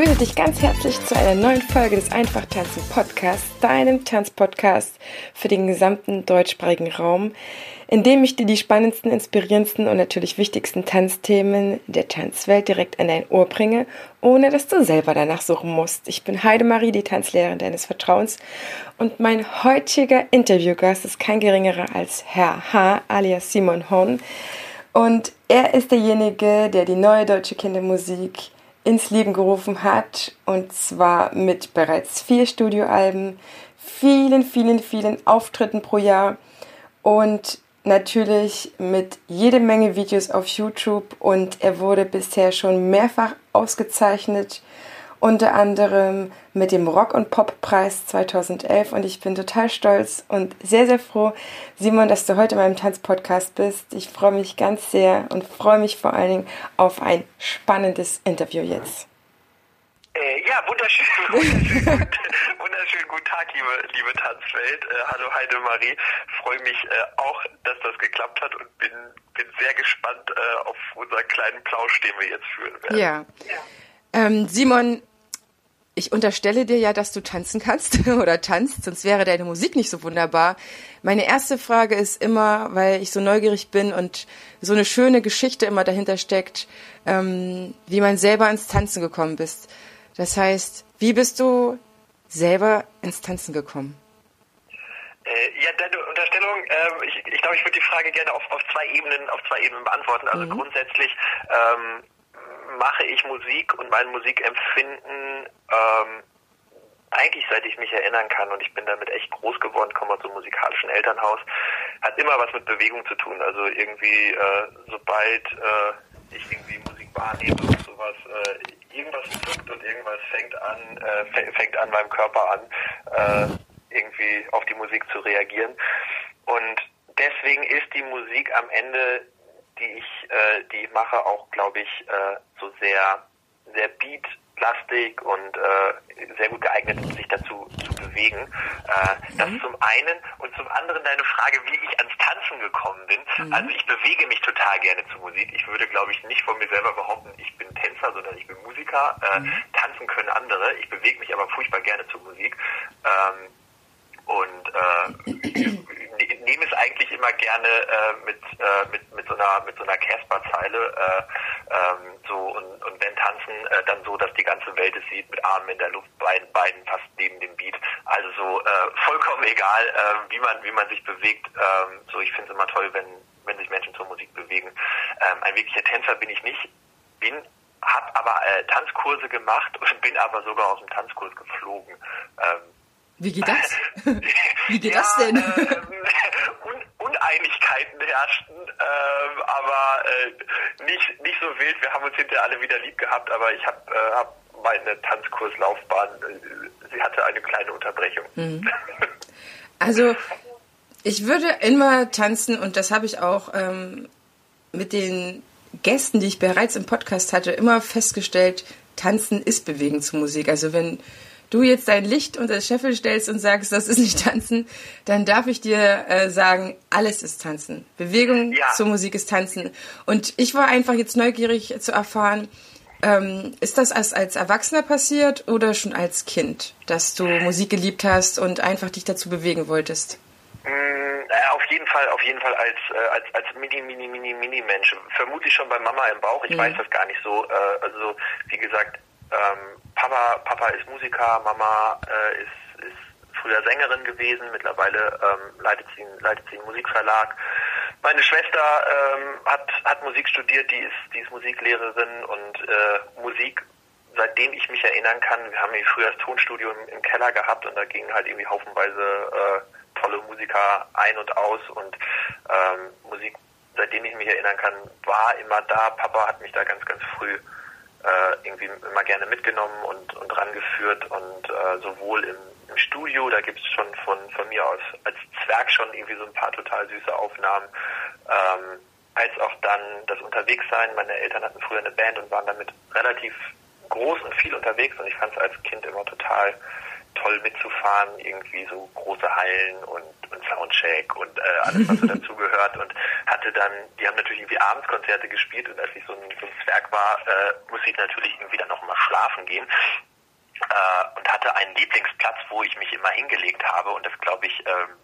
Begrüße dich ganz herzlich zu einer neuen Folge des Einfach Tanzen Podcasts, deinem Tanzpodcast für den gesamten deutschsprachigen Raum, in dem ich dir die spannendsten, inspirierendsten und natürlich wichtigsten Tanzthemen der Tanzwelt direkt an dein Ohr bringe, ohne dass du selber danach suchen musst. Ich bin Heidemarie, die Tanzlehrerin deines Vertrauens und mein heutiger Interviewgast ist kein geringerer als Herr H. alias Simon Horn und er ist derjenige, der die neue deutsche Kindermusik ins Leben gerufen hat. Und zwar mit bereits vier Studioalben, vielen, vielen, vielen Auftritten pro Jahr und natürlich mit jede Menge Videos auf YouTube. Und er wurde bisher schon mehrfach ausgezeichnet unter anderem mit dem Rock- und Pop-Preis 2011 und ich bin total stolz und sehr, sehr froh, Simon, dass du heute in meinem Tanzpodcast bist. Ich freue mich ganz sehr und freue mich vor allen Dingen auf ein spannendes Interview jetzt. Äh, ja, wunderschön, wunderschön, wunderschön guten Tag, liebe, liebe Tanzwelt. Äh, hallo Heidemarie, freue mich äh, auch, dass das geklappt hat und bin, bin sehr gespannt äh, auf unseren kleinen Plausch, den wir jetzt führen werden. Ja. ja. Ähm, Simon, ich unterstelle dir ja, dass du tanzen kannst oder tanzt, sonst wäre deine Musik nicht so wunderbar. Meine erste Frage ist immer, weil ich so neugierig bin und so eine schöne Geschichte immer dahinter steckt, ähm, wie man selber ins Tanzen gekommen bist. Das heißt, wie bist du selber ins Tanzen gekommen? Äh, ja, deine Unterstellung, äh, ich, ich glaube, ich würde die Frage gerne auf, auf zwei Ebenen, auf zwei Ebenen beantworten. Also mhm. grundsätzlich ähm, mache ich Musik und mein Musikempfinden ähm, eigentlich seit ich mich erinnern kann und ich bin damit echt groß geworden, komme aus einem musikalischen Elternhaus, hat immer was mit Bewegung zu tun. Also irgendwie, äh, sobald äh, ich irgendwie Musik wahrnehme und sowas, äh, irgendwas zuckt und irgendwas fängt an, äh, fängt an meinem Körper an, äh, irgendwie auf die Musik zu reagieren. Und deswegen ist die Musik am Ende die ich, äh, die ich mache, auch, glaube ich, äh, so sehr, sehr beatlastig und äh, sehr gut geeignet, um sich dazu zu bewegen. Äh, das mhm. zum einen und zum anderen deine Frage, wie ich ans Tanzen gekommen bin. Mhm. Also ich bewege mich total gerne zu Musik. Ich würde, glaube ich, nicht von mir selber behaupten, ich bin Tänzer, sondern ich bin Musiker. Äh, mhm. Tanzen können andere. Ich bewege mich aber furchtbar gerne zu Musik. Ähm, und äh, nehme es eigentlich immer gerne äh, mit, äh, mit, mit so einer mit so einer Casper-Zeile äh, ähm, so und, und wenn tanzen, äh, dann so, dass die ganze Welt es sieht, mit Armen in der Luft, beiden, beiden fast neben dem Beat. Also so äh, vollkommen egal, äh, wie man wie man sich bewegt. Ähm, so ich finde es immer toll, wenn wenn sich Menschen zur Musik bewegen. Ähm, ein wirklicher Tänzer bin ich nicht, bin habe aber äh, Tanzkurse gemacht und bin aber sogar aus dem Tanzkurs geflogen. Ähm, wie geht das? Wie geht ja, das denn? Äh, Un Uneinigkeiten herrschten, äh, aber äh, nicht, nicht so wild. Wir haben uns hinterher alle wieder lieb gehabt, aber ich habe äh, hab meine Tanzkurslaufbahn, äh, sie hatte eine kleine Unterbrechung. Mhm. Also ich würde immer tanzen und das habe ich auch ähm, mit den Gästen, die ich bereits im Podcast hatte, immer festgestellt, tanzen ist bewegen zu Musik. Also wenn du jetzt dein Licht unter das Scheffel stellst und sagst, das ist nicht Tanzen, dann darf ich dir äh, sagen, alles ist Tanzen. Bewegung ja. zur Musik ist Tanzen. Und ich war einfach jetzt neugierig zu erfahren, ähm, ist das als, als Erwachsener passiert oder schon als Kind, dass du Musik geliebt hast und einfach dich dazu bewegen wolltest? Mm, auf jeden Fall, auf jeden Fall als, äh, als, als Mini, Mini, Mini, Mini-Mensch. Vermutlich schon bei Mama im Bauch. Ich mhm. weiß das gar nicht so. Äh, also, wie gesagt, ähm, Papa, Papa ist Musiker, Mama äh, ist, ist früher Sängerin gewesen, mittlerweile ähm, leitet, sie, leitet sie einen Musikverlag. Meine Schwester ähm, hat, hat Musik studiert, die ist, die ist Musiklehrerin und äh, Musik, seitdem ich mich erinnern kann, wir haben früher das Tonstudio im, im, Keller gehabt und da gingen halt irgendwie haufenweise äh, tolle Musiker ein und aus und ähm, Musik, seitdem ich mich erinnern kann, war immer da. Papa hat mich da ganz, ganz früh äh, irgendwie immer gerne mitgenommen und, und rangeführt und äh, sowohl im, im Studio, da gibt es schon von, von mir aus als Zwerg schon irgendwie so ein paar total süße Aufnahmen. Ähm, als auch dann das Unterwegssein. Meine Eltern hatten früher eine Band und waren damit relativ groß und viel unterwegs und ich fand es als Kind immer total toll mitzufahren, irgendwie so große Hallen und, und Soundcheck und äh, alles, was so dazugehört und hatte dann, die haben natürlich irgendwie Abendskonzerte gespielt und als ich so ein, so ein Zwerg war, äh, musste ich natürlich irgendwie dann noch mal schlafen gehen äh, und hatte einen Lieblingsplatz, wo ich mich immer hingelegt habe und das glaube ich ähm,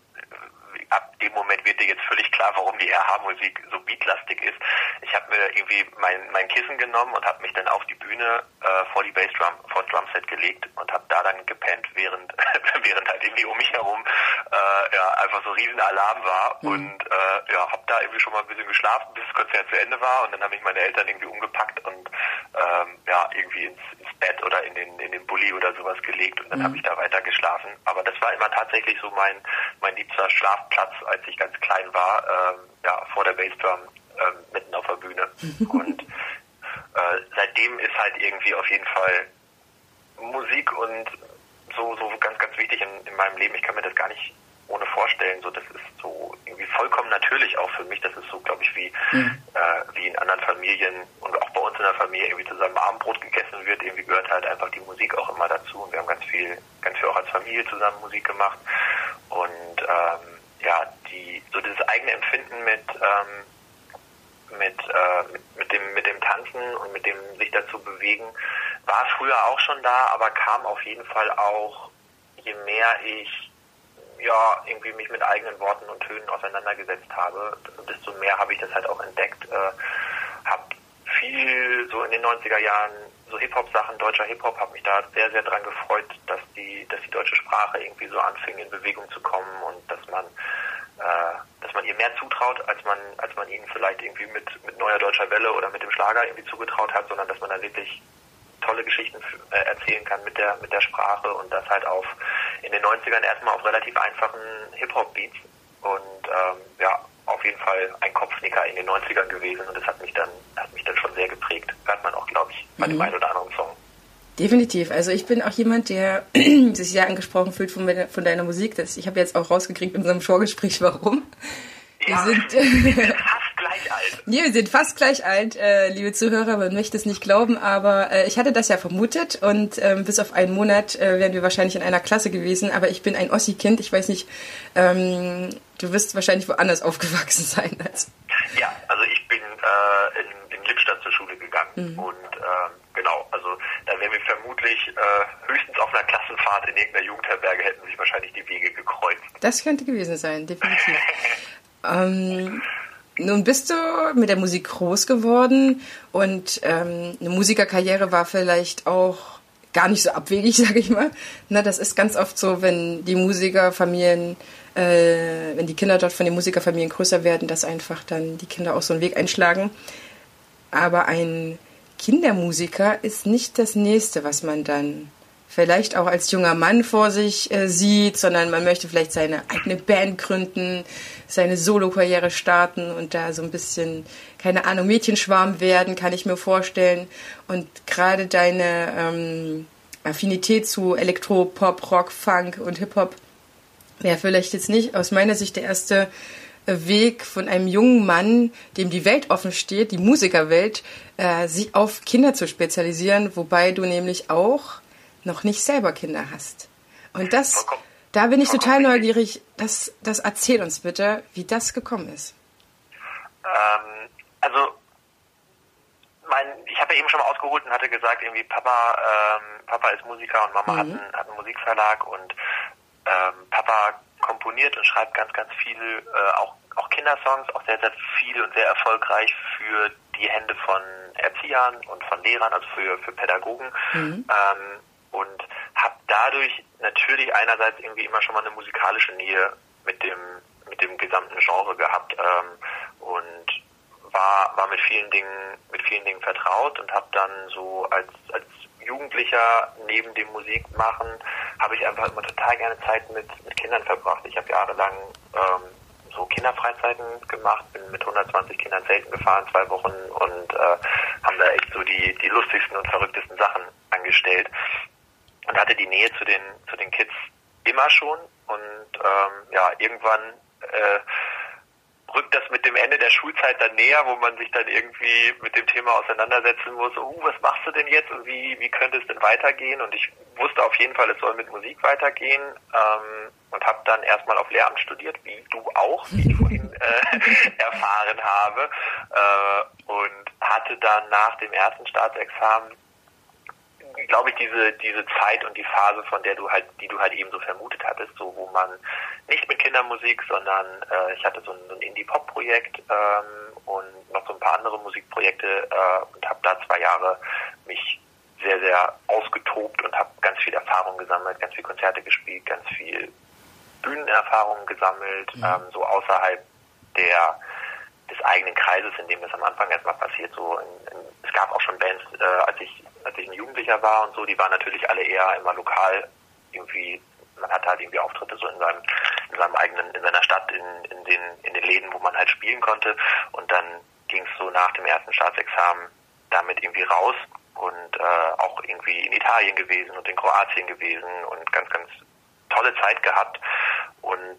ab dem Moment wird dir jetzt völlig klar, warum die RH-Musik so beatlastig ist. Ich habe mir irgendwie mein, mein Kissen genommen und habe mich dann auf die Bühne äh, vor die Bassdrum, vor das Drumset gelegt und habe da dann gepennt, während während halt irgendwie um mich herum äh, ja einfach so riesen Alarm war mhm. und äh, ja, habe da irgendwie schon mal ein bisschen geschlafen, bis das Konzert zu Ende war und dann habe ich meine Eltern irgendwie umgepackt und ähm, ja irgendwie ins, ins Bett oder in den in den Bulli oder sowas gelegt und dann mhm. habe ich da weiter geschlafen. Aber das war immer tatsächlich so mein mein liebster Schlafplatz Platz, als ich ganz klein war, ähm, ja, vor der Bassdrum ähm, mitten auf der Bühne. Und äh, seitdem ist halt irgendwie auf jeden Fall Musik und so, so ganz, ganz wichtig in, in meinem Leben. Ich kann mir das gar nicht ohne vorstellen. So, das ist so irgendwie vollkommen natürlich auch für mich. Das ist so, glaube ich, wie, mhm. äh, wie in anderen Familien und auch bei uns in der Familie irgendwie zusammen Abendbrot gegessen wird. Irgendwie gehört halt einfach die Musik auch immer dazu. Und wir haben ganz viel, ganz viel auch als Familie zusammen Musik gemacht. Und ähm, ja, die, so dieses eigene Empfinden mit, ähm, mit, äh, mit, dem, mit dem Tanzen und mit dem sich dazu bewegen, war früher auch schon da, aber kam auf jeden Fall auch, je mehr ich ja, irgendwie mich mit eigenen Worten und Tönen auseinandergesetzt habe, desto mehr habe ich das halt auch entdeckt. Äh, habe viel so in den 90er Jahren so Hip-Hop-Sachen, deutscher Hip-Hop, habe mich da sehr, sehr dran gefreut, dass die, dass die deutsche Sprache irgendwie so anfing, in Bewegung zu kommen und dass man, äh, dass man ihr mehr zutraut, als man, als man ihnen vielleicht irgendwie mit, mit neuer deutscher Welle oder mit dem Schlager irgendwie zugetraut hat, sondern dass man da wirklich tolle Geschichten äh, erzählen kann mit der, mit der Sprache und das halt auf, in den 90ern erstmal auf relativ einfachen Hip-Hop-Beats. Und, ähm, ja, auf jeden Fall ein Kopfnicker in den 90ern gewesen und das hat mich dann, hat mich dann schon sehr geprägt. Hört man auch, glaube ich, bei mhm. dem einen oder anderen Song. Definitiv. Also ich bin auch jemand, der sich sehr angesprochen fühlt von, von deiner Musik. Das, ich habe jetzt auch rausgekriegt in unserem Vorgespräch, warum. Ja, wir sind, gleich alt. Nee, wir sind fast gleich alt, äh, liebe Zuhörer. Man möchte es nicht glauben, aber äh, ich hatte das ja vermutet und ähm, bis auf einen Monat äh, wären wir wahrscheinlich in einer Klasse gewesen. Aber ich bin ein Ossi-Kind. Ich weiß nicht, ähm, du wirst wahrscheinlich woanders aufgewachsen sein als. Ja, also ich bin äh, in, in Lippstadt zur Schule gegangen mhm. und ähm, genau, also da wären wir vermutlich äh, höchstens auf einer Klassenfahrt in irgendeiner Jugendherberge hätten sich wahrscheinlich die Wege gekreuzt. Das könnte gewesen sein, definitiv. ähm, nun bist du mit der Musik groß geworden und ähm, eine Musikerkarriere war vielleicht auch gar nicht so abwegig, sage ich mal. Na, das ist ganz oft so, wenn die Musikerfamilien, äh, wenn die Kinder dort von den Musikerfamilien größer werden, dass einfach dann die Kinder auch so einen Weg einschlagen. Aber ein Kindermusiker ist nicht das Nächste, was man dann vielleicht auch als junger Mann vor sich äh, sieht, sondern man möchte vielleicht seine eigene Band gründen, seine Solokarriere starten und da so ein bisschen, keine Ahnung, Mädchenschwarm werden, kann ich mir vorstellen. Und gerade deine ähm, Affinität zu Elektro, Pop, Rock, Funk und Hip-Hop wäre vielleicht jetzt nicht aus meiner Sicht der erste Weg von einem jungen Mann, dem die Welt offen steht, die Musikerwelt, äh, sich auf Kinder zu spezialisieren, wobei du nämlich auch noch nicht selber Kinder hast. Und das, da bin ich total neugierig. Das, das erzähl uns bitte, wie das gekommen ist. Ähm, also, mein, ich habe ja eben schon mal ausgeholt und hatte gesagt, irgendwie Papa, ähm, Papa ist Musiker und Mama mhm. hat, einen, hat einen Musikverlag und ähm, Papa komponiert und schreibt ganz, ganz viel, äh, auch, auch Kindersongs, auch sehr, sehr viel und sehr erfolgreich für die Hände von Erziehern und von Lehrern, also für, für Pädagogen. Mhm. Ähm, und habe dadurch natürlich einerseits irgendwie immer schon mal eine musikalische Nähe mit dem mit dem gesamten Genre gehabt ähm, und war war mit vielen Dingen mit vielen Dingen vertraut und habe dann so als als Jugendlicher neben dem Musikmachen habe ich einfach immer total gerne Zeit mit mit Kindern verbracht. Ich habe jahrelang ähm, so Kinderfreizeiten gemacht, bin mit 120 Kindern selten gefahren, zwei Wochen und äh, haben da echt so die die lustigsten und verrücktesten Sachen angestellt und hatte die Nähe zu den, zu den Kids immer schon. Und ähm, ja, irgendwann äh, rückt das mit dem Ende der Schulzeit dann näher, wo man sich dann irgendwie mit dem Thema auseinandersetzen muss, oh, was machst du denn jetzt? Und wie, wie könnte es denn weitergehen? Und ich wusste auf jeden Fall, es soll mit Musik weitergehen ähm, und habe dann erstmal auf Lehramt studiert, wie du auch, wie ich vorhin äh, erfahren habe äh, und hatte dann nach dem ersten Staatsexamen glaube ich, diese, diese Zeit und die Phase, von der du halt, die du halt eben so vermutet hattest, so wo man nicht mit Kindermusik, sondern äh, ich hatte so ein, ein Indie-Pop-Projekt ähm, und noch so ein paar andere Musikprojekte äh, und habe da zwei Jahre mich sehr, sehr ausgetobt und habe ganz viel Erfahrung gesammelt, ganz viel Konzerte gespielt, ganz viel Bühnenerfahrung gesammelt, mhm. ähm, so außerhalb der des eigenen Kreises, in dem das am Anfang erstmal passiert. So in, in, es gab auch schon Bands, äh, als ich als ich ein Jugendlicher war und so, die waren natürlich alle eher immer lokal irgendwie, man hatte halt irgendwie Auftritte so in seinem, in seinem eigenen, in seiner Stadt, in, in den, in den Läden, wo man halt spielen konnte. Und dann ging es so nach dem ersten Staatsexamen damit irgendwie raus und äh, auch irgendwie in Italien gewesen und in Kroatien gewesen und ganz, ganz tolle Zeit gehabt. Und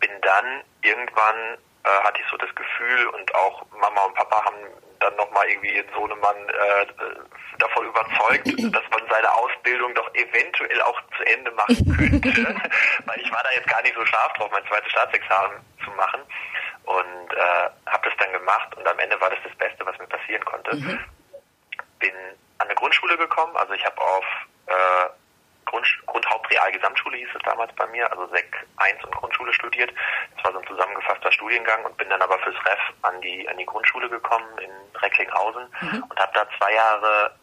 bin dann irgendwann äh, hatte ich so das Gefühl und auch Mama und Papa haben dann nochmal irgendwie ihren Sohnemann äh, davon überzeugt, dass man seine Ausbildung doch eventuell auch zu Ende machen könnte. Weil ich war da jetzt gar nicht so scharf drauf, mein zweites Staatsexamen zu machen. Und äh, habe das dann gemacht und am Ende war das das Beste, was mir passieren konnte. Mhm. Bin an eine Grundschule gekommen, also ich habe auf äh, Grund, Grundhauptreal Gesamtschule hieß es damals bei mir, also Sek 1 und Grundschule studiert. Das war so ein zusammengefasster Studiengang und bin dann aber fürs Ref an die an die Grundschule gekommen in Recklinghausen mhm. und habe da zwei Jahre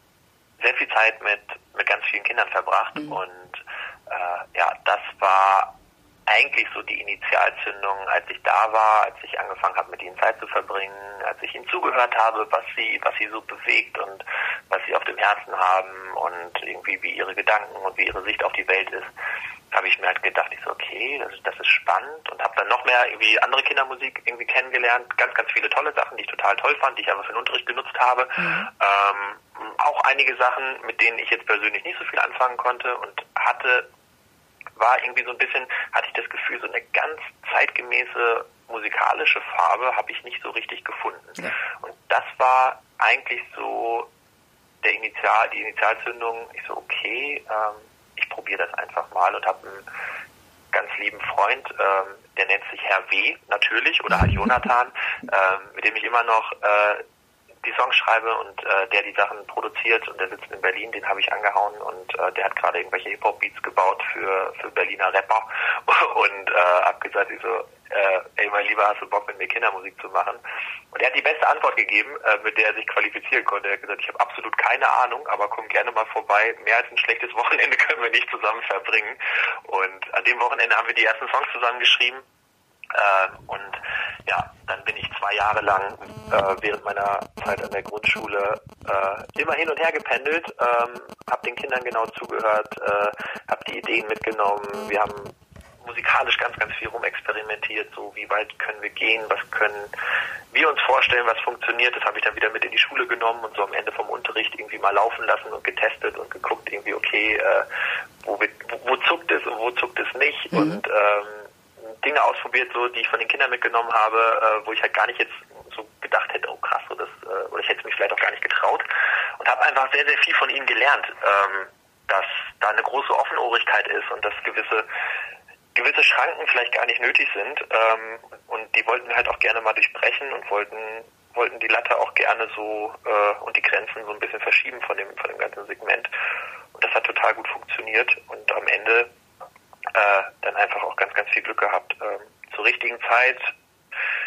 sehr viel Zeit mit mit ganz vielen Kindern verbracht mhm. und äh, ja, das war eigentlich so die Initialzündung, als ich da war, als ich angefangen habe, mit ihnen Zeit zu verbringen, als ich ihnen zugehört habe, was sie, was sie so bewegt und was sie auf dem Herzen haben und irgendwie wie ihre Gedanken und wie ihre Sicht auf die Welt ist, habe ich mir halt gedacht, ich so, okay, das, das ist spannend und habe dann noch mehr irgendwie andere Kindermusik irgendwie kennengelernt, ganz, ganz viele tolle Sachen, die ich total toll fand, die ich aber für den Unterricht genutzt habe. Mhm. Ähm, auch einige Sachen, mit denen ich jetzt persönlich nicht so viel anfangen konnte und hatte war irgendwie so ein bisschen, hatte ich das Gefühl, so eine ganz zeitgemäße musikalische Farbe habe ich nicht so richtig gefunden. Ja. Und das war eigentlich so der Initial, die Initialzündung. Ich so, okay, ähm, ich probiere das einfach mal und habe einen ganz lieben Freund, ähm, der nennt sich Herr W. natürlich oder halt Jonathan, ähm, mit dem ich immer noch äh, die Songs schreibe und äh, der die Sachen produziert und der sitzt in Berlin, den habe ich angehauen und äh, der hat gerade irgendwelche Hip-Hop-Beats gebaut für, für Berliner Rapper und äh, hab gesagt, ich so, äh, ey mein Lieber, hast du Bock mit mir Kindermusik zu machen? Und er hat die beste Antwort gegeben, äh, mit der er sich qualifizieren konnte. Er hat gesagt, ich habe absolut keine Ahnung, aber komm gerne mal vorbei. Mehr als ein schlechtes Wochenende können wir nicht zusammen verbringen. Und an dem Wochenende haben wir die ersten Songs zusammen geschrieben äh, und ja, dann bin ich zwei Jahre lang äh, während meiner Zeit an der Grundschule äh, immer hin und her gependelt, ähm, habe den Kindern genau zugehört, äh, habe die Ideen mitgenommen. Wir haben musikalisch ganz, ganz viel rumexperimentiert, so wie weit können wir gehen, was können wir uns vorstellen, was funktioniert. Das habe ich dann wieder mit in die Schule genommen und so am Ende vom Unterricht irgendwie mal laufen lassen und getestet und geguckt, irgendwie, okay, äh, wo, wo, wo zuckt es und wo zuckt es nicht. Mhm. Und ähm, Dinge ausprobiert, so die ich von den Kindern mitgenommen habe, äh, wo ich halt gar nicht jetzt so gedacht hätte, oh krass, so das, äh, oder ich hätte es mich vielleicht auch gar nicht getraut. Und habe einfach sehr, sehr viel von ihnen gelernt, ähm, dass da eine große Offenohrigkeit ist und dass gewisse gewisse Schranken vielleicht gar nicht nötig sind ähm, und die wollten halt auch gerne mal durchbrechen und wollten wollten die Latte auch gerne so äh, und die Grenzen so ein bisschen verschieben von dem von dem ganzen Segment. Und das hat total gut funktioniert und am Ende äh, dann einfach auch ganz, ganz viel Glück gehabt. Ähm, zur richtigen Zeit,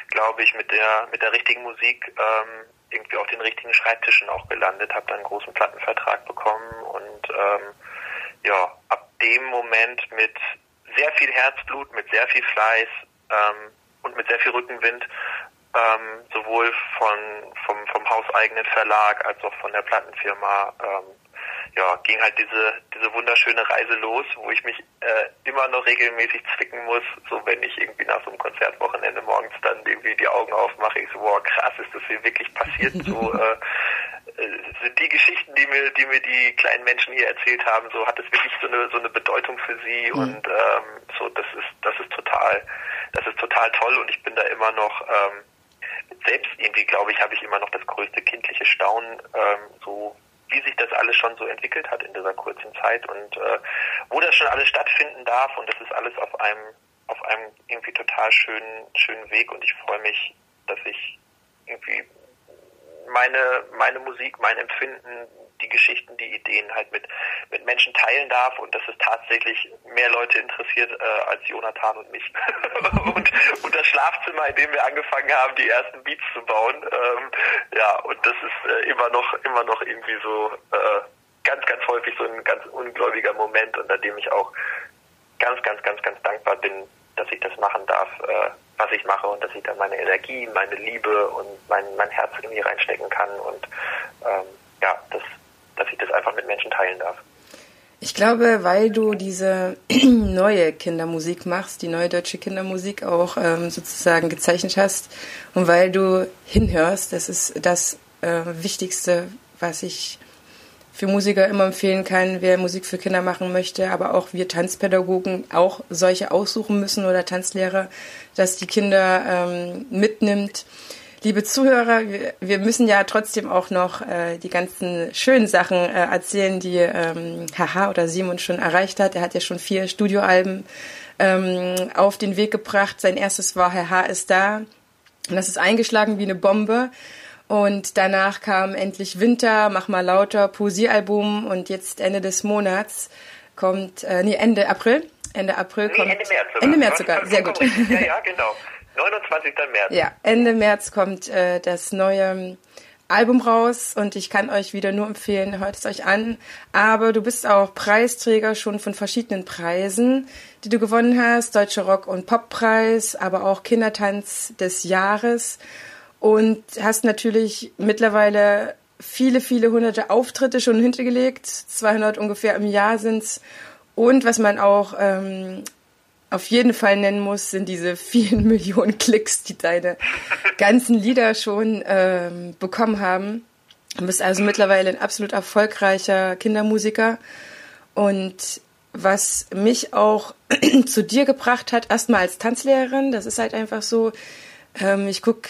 glaube ich, mit der mit der richtigen Musik ähm, irgendwie auf den richtigen Schreibtischen auch gelandet, habe dann einen großen Plattenvertrag bekommen und ähm, ja, ab dem Moment mit sehr viel Herzblut, mit sehr viel Fleiß ähm, und mit sehr viel Rückenwind, ähm, sowohl von vom vom hauseigenen Verlag als auch von der Plattenfirma ähm, ja, ging halt diese, diese wunderschöne Reise los, wo ich mich äh, immer noch regelmäßig zwicken muss, so wenn ich irgendwie nach so einem Konzertwochenende morgens dann irgendwie die Augen aufmache, ich so, boah, krass, ist das hier wirklich passiert, so, äh, sind die Geschichten, die mir, die mir die kleinen Menschen hier erzählt haben, so hat es wirklich so eine so eine Bedeutung für sie. Mhm. und ähm, so das ist das ist total das ist total toll. Und ich bin da immer noch ähm, selbst irgendwie glaube ich habe ich immer noch das größte kindliche Staunen ähm, so wie sich das alles schon so entwickelt hat in dieser kurzen Zeit und äh, wo das schon alles stattfinden darf und das ist alles auf einem auf einem irgendwie total schönen schönen Weg und ich freue mich, dass ich irgendwie meine, meine Musik, mein Empfinden, die Geschichten, die Ideen halt mit, mit Menschen teilen darf und dass es tatsächlich mehr Leute interessiert äh, als Jonathan und mich. und, und das Schlafzimmer, in dem wir angefangen haben, die ersten Beats zu bauen. Ähm, ja, und das ist äh, immer noch, immer noch irgendwie so äh, ganz, ganz häufig so ein ganz ungläubiger Moment, unter dem ich auch ganz, ganz, ganz, ganz dankbar bin, dass ich das machen darf. Äh, was ich mache und dass ich da meine Energie, meine Liebe und mein, mein Herz irgendwie reinstecken kann und ähm, ja, das, dass ich das einfach mit Menschen teilen darf. Ich glaube, weil du diese neue Kindermusik machst, die neue deutsche Kindermusik auch ähm, sozusagen gezeichnet hast und weil du hinhörst, das ist das äh, Wichtigste, was ich für Musiker immer empfehlen kann, wer Musik für Kinder machen möchte, aber auch wir Tanzpädagogen auch solche aussuchen müssen oder Tanzlehrer, dass die Kinder ähm, mitnimmt. Liebe Zuhörer, wir, müssen ja trotzdem auch noch äh, die ganzen schönen Sachen äh, erzählen, die ähm, Haha oder Simon schon erreicht hat. Er hat ja schon vier Studioalben ähm, auf den Weg gebracht. Sein erstes war Haha ist da. Und das ist eingeschlagen wie eine Bombe. Und danach kam endlich Winter, Mach mal lauter, Poesiealbum und jetzt Ende des Monats kommt, äh, nee, Ende April. Ende April nee, kommt. Ende März sogar. Ende März sogar, sehr gut. Ja, ja, genau. 29. März. Ja, Ende März kommt äh, das neue Album raus und ich kann euch wieder nur empfehlen, hört es euch an. Aber du bist auch Preisträger schon von verschiedenen Preisen, die du gewonnen hast. Deutsche Rock- und Poppreis, aber auch Kindertanz des Jahres und hast natürlich mittlerweile viele, viele hunderte Auftritte schon hintergelegt. 200 ungefähr im Jahr sind's. Und was man auch ähm, auf jeden Fall nennen muss, sind diese vielen Millionen Klicks, die deine ganzen Lieder schon ähm, bekommen haben. Du bist also mittlerweile ein absolut erfolgreicher Kindermusiker. Und was mich auch zu dir gebracht hat, erstmal als Tanzlehrerin, das ist halt einfach so, ähm, ich guck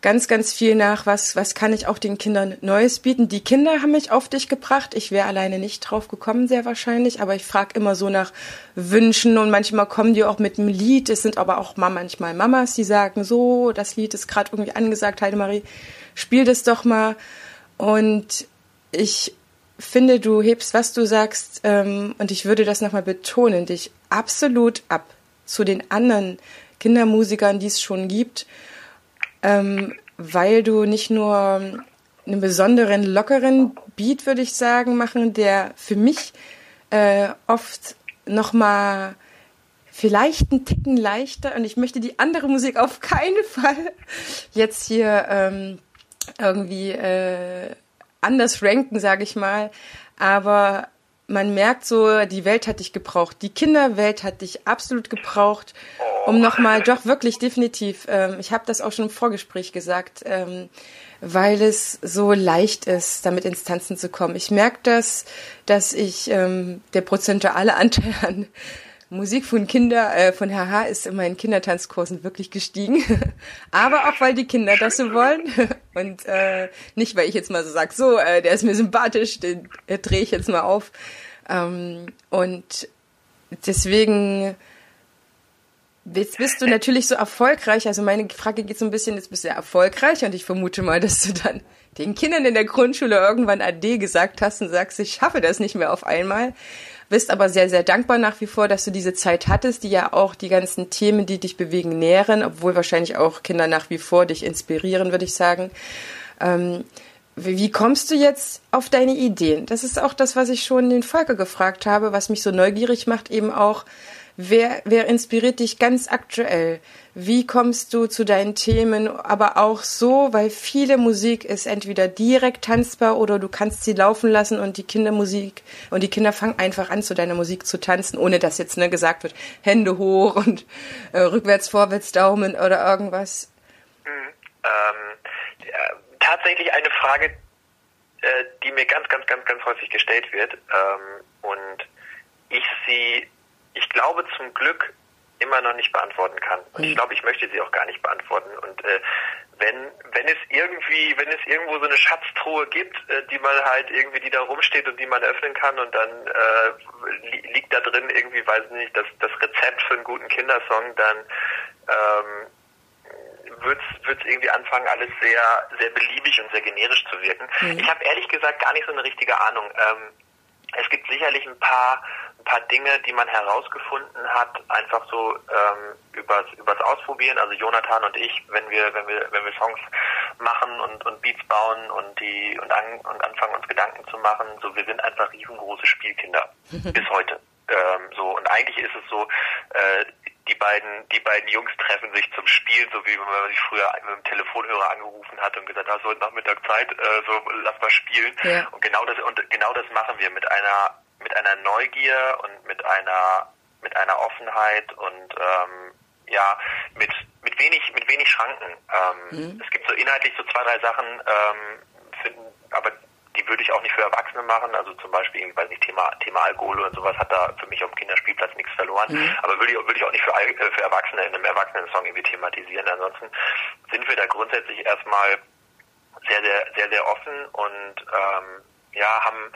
ganz, ganz viel nach, was, was kann ich auch den Kindern Neues bieten. Die Kinder haben mich auf dich gebracht. Ich wäre alleine nicht drauf gekommen, sehr wahrscheinlich, aber ich frage immer so nach Wünschen und manchmal kommen die auch mit einem Lied. Es sind aber auch mal manchmal Mamas, die sagen, so, das Lied ist gerade irgendwie angesagt, Heidemarie, spiel das doch mal. Und ich finde, du hebst, was du sagst, ähm, und ich würde das nochmal betonen, dich absolut ab zu den anderen Kindermusikern, die es schon gibt ähm, weil du nicht nur einen besonderen, lockeren Beat, würde ich sagen, machen, der für mich äh, oft nochmal vielleicht einen Ticken leichter und ich möchte die andere Musik auf keinen Fall jetzt hier ähm, irgendwie äh, anders ranken, sage ich mal. Aber man merkt so, die Welt hat dich gebraucht, die Kinderwelt hat dich absolut gebraucht, um nochmal, doch wirklich definitiv, ähm, ich habe das auch schon im Vorgespräch gesagt, ähm, weil es so leicht ist, damit ins Tanzen zu kommen. Ich merke das, dass ich ähm, der prozentuale Anteil an Musik von Kinder, äh, von HH ist in meinen Kindertanzkursen wirklich gestiegen. Aber auch, weil die Kinder das so wollen. Und äh, nicht, weil ich jetzt mal so sag, so, äh, der ist mir sympathisch, den äh, drehe ich jetzt mal auf. Ähm, und deswegen Jetzt bist du natürlich so erfolgreich. Also meine Frage geht so ein bisschen, jetzt bist du ja erfolgreich und ich vermute mal, dass du dann den Kindern in der Grundschule irgendwann AD gesagt hast und sagst, ich schaffe das nicht mehr auf einmal bist aber sehr, sehr dankbar nach wie vor, dass du diese Zeit hattest, die ja auch die ganzen Themen, die dich bewegen, nähren, obwohl wahrscheinlich auch Kinder nach wie vor dich inspirieren, würde ich sagen. Ähm, wie kommst du jetzt auf deine Ideen? Das ist auch das, was ich schon den Volker gefragt habe, was mich so neugierig macht, eben auch, wer, wer inspiriert dich ganz aktuell? Wie kommst du zu deinen Themen, aber auch so, weil viele Musik ist entweder direkt tanzbar oder du kannst sie laufen lassen und die Kindermusik und die Kinder fangen einfach an, zu deiner Musik zu tanzen, ohne dass jetzt ne, gesagt wird, Hände hoch und äh, rückwärts, vorwärts, Daumen oder irgendwas. Mhm. Ähm, ja, tatsächlich eine Frage, äh, die mir ganz, ganz, ganz, ganz häufig gestellt wird. Ähm, und ich sie, ich glaube zum Glück immer noch nicht beantworten kann. Und ich mhm. glaube, ich möchte sie auch gar nicht beantworten. Und äh, wenn, wenn es irgendwie, wenn es irgendwo so eine Schatztruhe gibt, äh, die man halt irgendwie, die da rumsteht und die man öffnen kann und dann äh, li liegt da drin irgendwie, weiß ich nicht, das, das Rezept für einen guten Kindersong, dann ähm, wird es irgendwie anfangen, alles sehr, sehr beliebig und sehr generisch zu wirken. Mhm. Ich habe ehrlich gesagt gar nicht so eine richtige Ahnung. Ähm, es gibt sicherlich ein paar ein paar Dinge, die man herausgefunden hat, einfach so ähm, übers, übers Ausprobieren. Also Jonathan und ich, wenn wir, wenn wir, wenn wir Songs machen und, und Beats bauen und die und, an, und anfangen uns Gedanken zu machen, so wir sind einfach riesengroße Spielkinder bis heute. Ähm, so und eigentlich ist es so, äh, die beiden, die beiden Jungs treffen sich zum Spielen, so wie wenn man sich früher mit dem Telefonhörer angerufen hat und gesagt hat, so Nachmittag Zeit, äh, so lass mal spielen. Ja. Und genau das und genau das machen wir mit einer mit einer Neugier und mit einer mit einer Offenheit und ähm, ja mit mit wenig mit wenig Schranken. Ähm, mhm. Es gibt so inhaltlich so zwei drei Sachen, ähm, finden, aber die würde ich auch nicht für Erwachsene machen. Also zum Beispiel, ich weiß nicht, Thema, Thema Alkohol und sowas hat da für mich auf dem Kinderspielplatz nichts verloren. Mhm. Aber würde ich, würde ich auch nicht für, äh, für Erwachsene in einem Erwachsenen-Song irgendwie thematisieren. Ansonsten sind wir da grundsätzlich erstmal sehr, sehr, sehr, sehr offen und ähm, ja, haben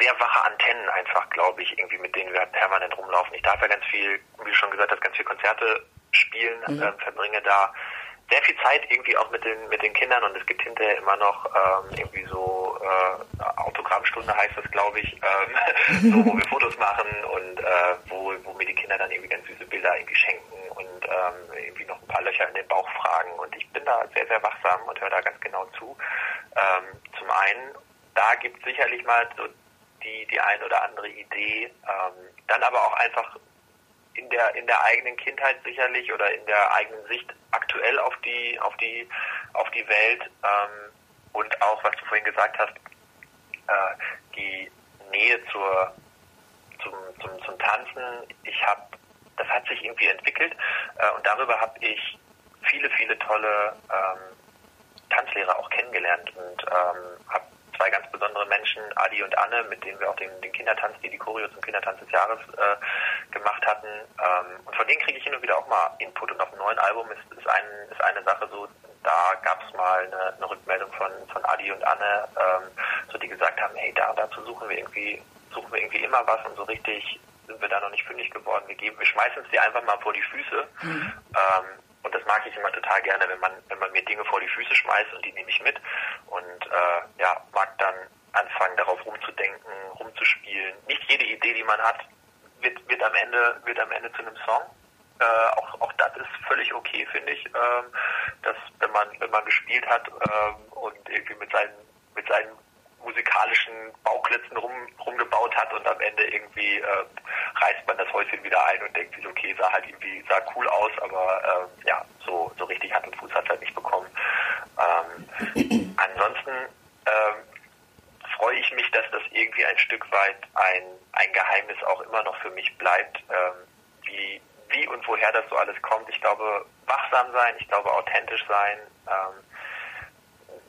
sehr wache Antennen einfach, glaube ich, irgendwie, mit denen wir halt permanent rumlaufen. Ich darf ja ganz viel, wie du schon gesagt hast, ganz viel Konzerte spielen, mhm. äh, verbringe da sehr viel Zeit irgendwie auch mit den mit den Kindern und es gibt hinterher immer noch ähm, irgendwie so äh, Autogrammstunde heißt das glaube ich, ähm, so, wo wir Fotos machen und äh, wo, wo mir die Kinder dann irgendwie ganz süße Bilder irgendwie schenken und ähm, irgendwie noch ein paar Löcher in den Bauch fragen und ich bin da sehr, sehr wachsam und höre da ganz genau zu. Ähm, zum einen, da gibt sicherlich mal so die, die ein oder andere Idee, ähm, dann aber auch einfach in der in der eigenen Kindheit sicherlich oder in der eigenen Sicht aktuell auf die auf die auf die Welt ähm, und auch was du vorhin gesagt hast äh, die Nähe zur zum, zum, zum Tanzen. Ich habe das hat sich irgendwie entwickelt äh, und darüber habe ich viele viele tolle ähm, Tanzlehrer auch kennengelernt und ähm, habe zwei ganz besondere Menschen, Adi und Anne, mit denen wir auch den, den Kindertanz, die die Choreo zum Kindertanz des Jahres äh, gemacht hatten. Ähm, und von denen kriege ich hin und wieder auch mal Input. Und auf dem neuen Album ist, ist, ein, ist eine Sache so, da gab es mal eine, eine, Rückmeldung von, von Adi und Anne, ähm, so die gesagt haben, hey, da dazu suchen wir irgendwie, suchen wir irgendwie immer was und so richtig sind wir da noch nicht fündig geworden. Wir geben, wir schmeißen es dir einfach mal vor die Füße. Mhm. Ähm, und das mag ich immer total gerne, wenn man, wenn man mir Dinge vor die Füße schmeißt und die nehme ich mit und äh, ja, mag dann anfangen, darauf rumzudenken, rumzuspielen. Nicht jede Idee, die man hat, wird, wird am Ende, wird am Ende zu einem Song. Äh, auch, auch das ist völlig okay, finde ich, ähm, dass wenn man, wenn man gespielt hat ähm, und irgendwie mit seinen, mit seinen musikalischen Bauklötzen rum, rumgebaut hat und am Ende irgendwie äh, reißt man das Häuschen wieder ein und denkt sich, okay, sah halt irgendwie, sah cool aus, aber äh, ja, so, so richtig Hand und Fuß hat es halt nicht bekommen. Ähm, ansonsten ähm, freue ich mich, dass das irgendwie ein Stück weit ein, ein Geheimnis auch immer noch für mich bleibt, ähm, wie, wie und woher das so alles kommt. Ich glaube, wachsam sein, ich glaube, authentisch sein, ähm,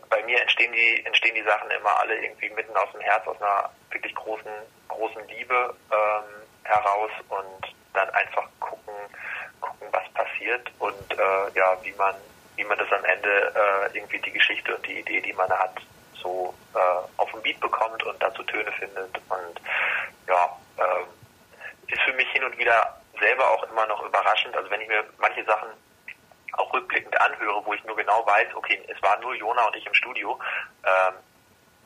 bei mir entstehen die, entstehen die Sachen immer alle irgendwie mitten aus dem Herz, aus einer wirklich großen, großen Liebe ähm, heraus und dann einfach gucken, gucken, was passiert und äh, ja, wie man, wie man das am Ende äh, irgendwie die Geschichte und die Idee, die man hat, so äh, auf den Beat bekommt und dazu Töne findet und ja, äh, ist für mich hin und wieder selber auch immer noch überraschend. Also wenn ich mir manche Sachen auch rückblickend anhöre, wo ich nur genau weiß, okay, es war nur Jona und ich im Studio, ähm,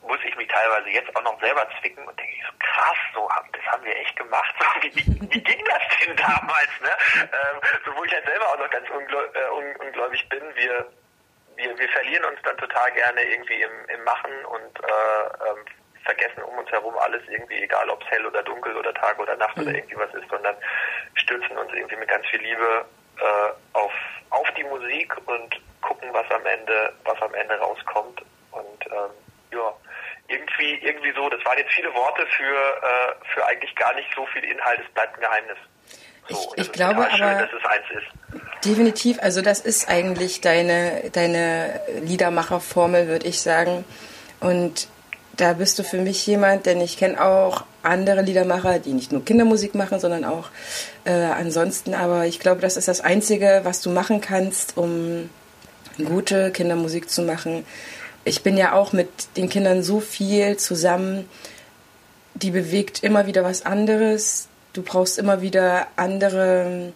muss ich mich teilweise jetzt auch noch selber zwicken und denke ich so, krass, so das haben wir echt gemacht. So, wie, wie ging das denn damals? Ne? Ähm, so wo ich halt selber auch noch ganz ungläubig, äh, un, ungläubig bin, wir, wir, wir verlieren uns dann total gerne irgendwie im, im Machen und äh, ähm, vergessen um uns herum alles irgendwie, egal ob es hell oder dunkel oder Tag oder Nacht mhm. oder irgendwie was ist, sondern stürzen uns irgendwie mit ganz viel Liebe äh, auf, auf die Musik und gucken, was am Ende, was am Ende rauskommt. Und ähm, ja, irgendwie, irgendwie so, das waren jetzt viele Worte für, äh, für eigentlich gar nicht so viel Inhalt, es bleibt ein Geheimnis. So, ich, ich glaube schön, aber definitiv, also das ist eigentlich deine, deine Liedermacherformel, würde ich sagen. Und da bist du für mich jemand, denn ich kenne auch andere Liedermacher, die nicht nur Kindermusik machen, sondern auch äh, ansonsten. Aber ich glaube, das ist das Einzige, was du machen kannst, um gute Kindermusik zu machen. Ich bin ja auch mit den Kindern so viel zusammen, die bewegt immer wieder was anderes. Du brauchst immer wieder andere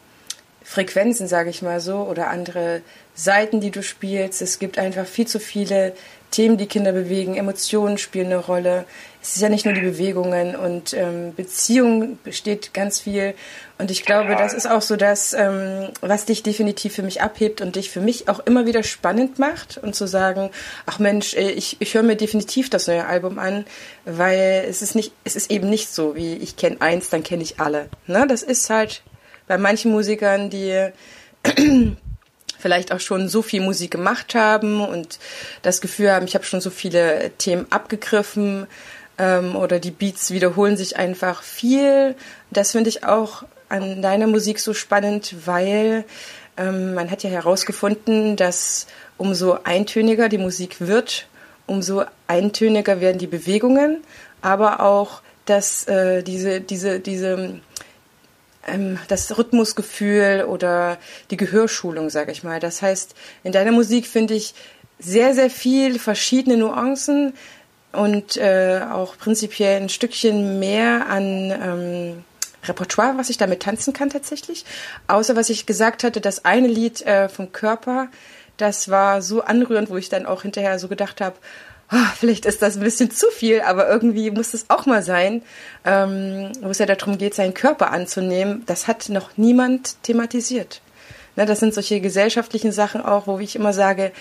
Frequenzen, sage ich mal so, oder andere Seiten, die du spielst. Es gibt einfach viel zu viele Themen, die Kinder bewegen. Emotionen spielen eine Rolle. Es ist ja nicht nur die Bewegungen und ähm, Beziehung besteht ganz viel. Und ich glaube, das ist auch so das, ähm, was dich definitiv für mich abhebt und dich für mich auch immer wieder spannend macht und zu sagen, ach Mensch, äh, ich, ich höre mir definitiv das neue Album an, weil es ist nicht, es ist eben nicht so, wie ich kenne eins, dann kenne ich alle. Ne? Das ist halt bei manchen Musikern, die vielleicht auch schon so viel Musik gemacht haben und das Gefühl haben, ich habe schon so viele Themen abgegriffen ähm, oder die Beats wiederholen sich einfach viel. Das finde ich auch an deiner Musik so spannend, weil ähm, man hat ja herausgefunden, dass umso eintöniger die Musik wird, umso eintöniger werden die Bewegungen, aber auch, dass äh, diese, diese, diese ähm, das Rhythmusgefühl oder die Gehörschulung, sage ich mal. Das heißt, in deiner Musik finde ich sehr, sehr viel verschiedene Nuancen und äh, auch prinzipiell ein Stückchen mehr an ähm, Repertoire, was ich damit tanzen kann tatsächlich. Außer was ich gesagt hatte, das eine Lied äh, vom Körper, das war so anrührend, wo ich dann auch hinterher so gedacht habe, oh, vielleicht ist das ein bisschen zu viel, aber irgendwie muss es auch mal sein, ähm, wo es ja darum geht, seinen Körper anzunehmen. Das hat noch niemand thematisiert. Ne, das sind solche gesellschaftlichen Sachen auch, wo ich immer sage,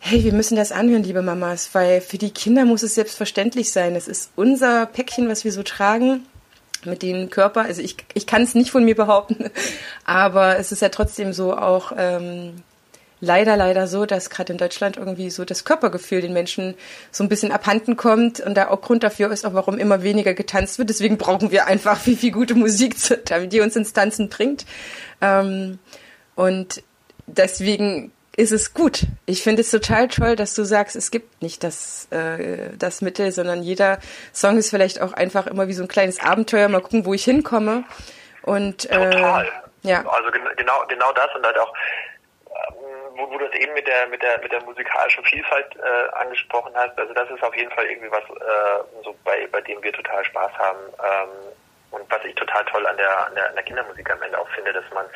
hey, wir müssen das anhören, liebe Mamas, weil für die Kinder muss es selbstverständlich sein. Es ist unser Päckchen, was wir so tragen mit dem Körper. Also ich, ich kann es nicht von mir behaupten, aber es ist ja trotzdem so auch ähm, leider, leider so, dass gerade in Deutschland irgendwie so das Körpergefühl den Menschen so ein bisschen abhanden kommt und da auch Grund dafür ist, auch warum immer weniger getanzt wird. Deswegen brauchen wir einfach viel, viel gute Musik, die uns ins Tanzen bringt. Ähm, und deswegen ist es gut. Ich finde es total toll, dass du sagst, es gibt nicht das, äh, das Mittel, sondern jeder Song ist vielleicht auch einfach immer wie so ein kleines Abenteuer. Mal gucken, wo ich hinkomme. Und, äh, Total. Ja. Also genau, genau das und halt auch wo, wo du das eben mit der mit der mit der musikalischen Vielfalt äh, angesprochen hast, also das ist auf jeden Fall irgendwie was, äh, so bei bei dem wir total Spaß haben. Ähm, und was ich total toll an der, an der, an der Kindermusik am Ende auch finde, dass man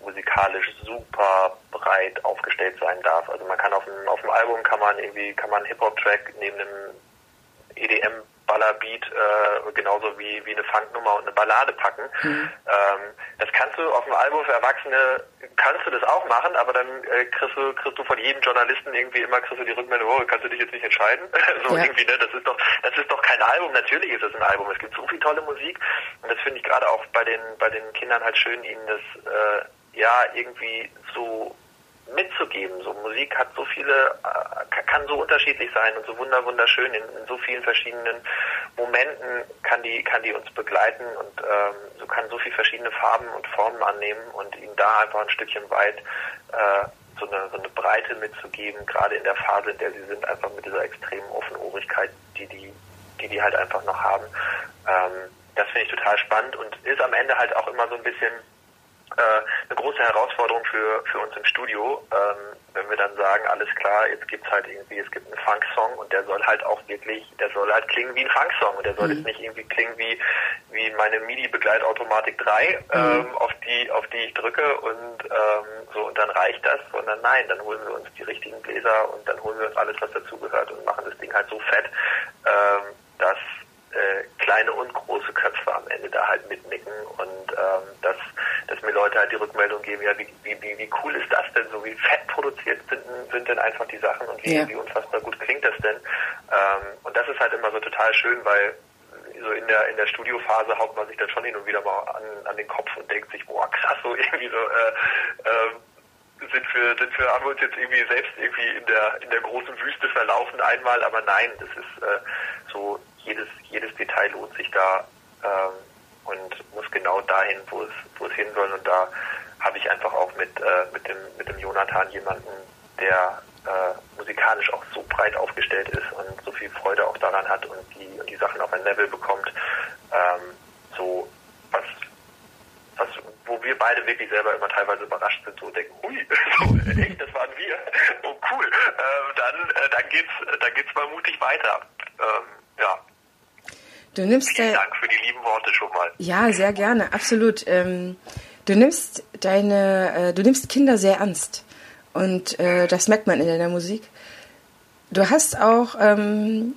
musikalisch super breit aufgestellt sein darf. Also man kann auf dem, auf dem Album kann man irgendwie, kann man einen Hip-Hop-Track neben einem EDM Ballerbeat äh, genauso wie, wie eine Funknummer und eine Ballade packen. Mhm. Ähm, das kannst du auf dem Album für Erwachsene, kannst du das auch machen, aber dann äh, kriegst, du, kriegst du von jedem Journalisten irgendwie immer kriegst du die Rückmeldung, oh, kannst du dich jetzt nicht entscheiden? so ja. irgendwie, ne? Das ist doch, das ist doch kein Album. Natürlich ist es ein Album. Es gibt so viel tolle Musik und das finde ich gerade auch bei den, bei den Kindern halt schön, ihnen das äh, ja irgendwie so mitzugeben. So Musik hat so viele, äh, kann so unterschiedlich sein und so wunder wunderschön in, in, so vielen verschiedenen Momenten kann die kann die uns begleiten und ähm, so kann so viele verschiedene Farben und Formen annehmen und ihnen da einfach ein Stückchen weit äh, so eine, so eine Breite mitzugeben, gerade in der Phase, in der sie sind, einfach mit dieser extremen Offenohrigkeit, die die die die halt einfach noch haben. Ähm, das finde ich total spannend und ist am Ende halt auch immer so ein bisschen eine große Herausforderung für, für uns im Studio, ähm, wenn wir dann sagen, alles klar, jetzt gibt's halt irgendwie, es gibt einen Funk-Song und der soll halt auch wirklich, der soll halt klingen wie ein Funk-Song und der soll mhm. jetzt nicht irgendwie klingen wie, wie meine MIDI-Begleitautomatik 3, mhm. ähm, auf die, auf die ich drücke und ähm, so und dann reicht das, sondern nein, dann holen wir uns die richtigen Bläser und dann holen wir uns alles, was dazugehört und machen das Ding halt so fett, ähm, dass äh, kleine und große Köpfe am Ende da halt mitnicken und ähm, dass, dass mir Leute halt die Rückmeldung geben, ja, wie, wie, wie cool ist das denn, so wie fett produziert sind, sind denn einfach die Sachen und wie, ja. wie unfassbar gut klingt das denn. Ähm, und das ist halt immer so total schön, weil so in der in der Studiophase haut man sich dann schon hin und wieder mal an, an den Kopf und denkt sich, boah krass, so irgendwie so äh, äh, sind wir, sind wir, haben wir uns jetzt irgendwie selbst irgendwie in der in der großen Wüste verlaufen einmal, aber nein, das ist äh, so jedes, jedes Detail lohnt sich da ähm, und muss genau dahin, wo es, wo es hin soll. Und da habe ich einfach auch mit, äh, mit, dem, mit dem Jonathan jemanden, der äh, musikalisch auch so breit aufgestellt ist und so viel Freude auch daran hat und die, und die Sachen auf ein Level bekommt, ähm, so was, was, wo wir beide wirklich selber immer teilweise überrascht sind, so denken, hui, so, echt, das waren wir, oh cool, ähm, dann, äh, dann geht's, dann geht's mal mutig weiter, ähm, ja. Du nimmst Vielen Dank für die lieben Worte schon mal. Ja, sehr gerne, absolut. Ähm, du nimmst deine, äh, du nimmst Kinder sehr ernst. Und äh, das merkt man in deiner Musik. Du hast auch ähm,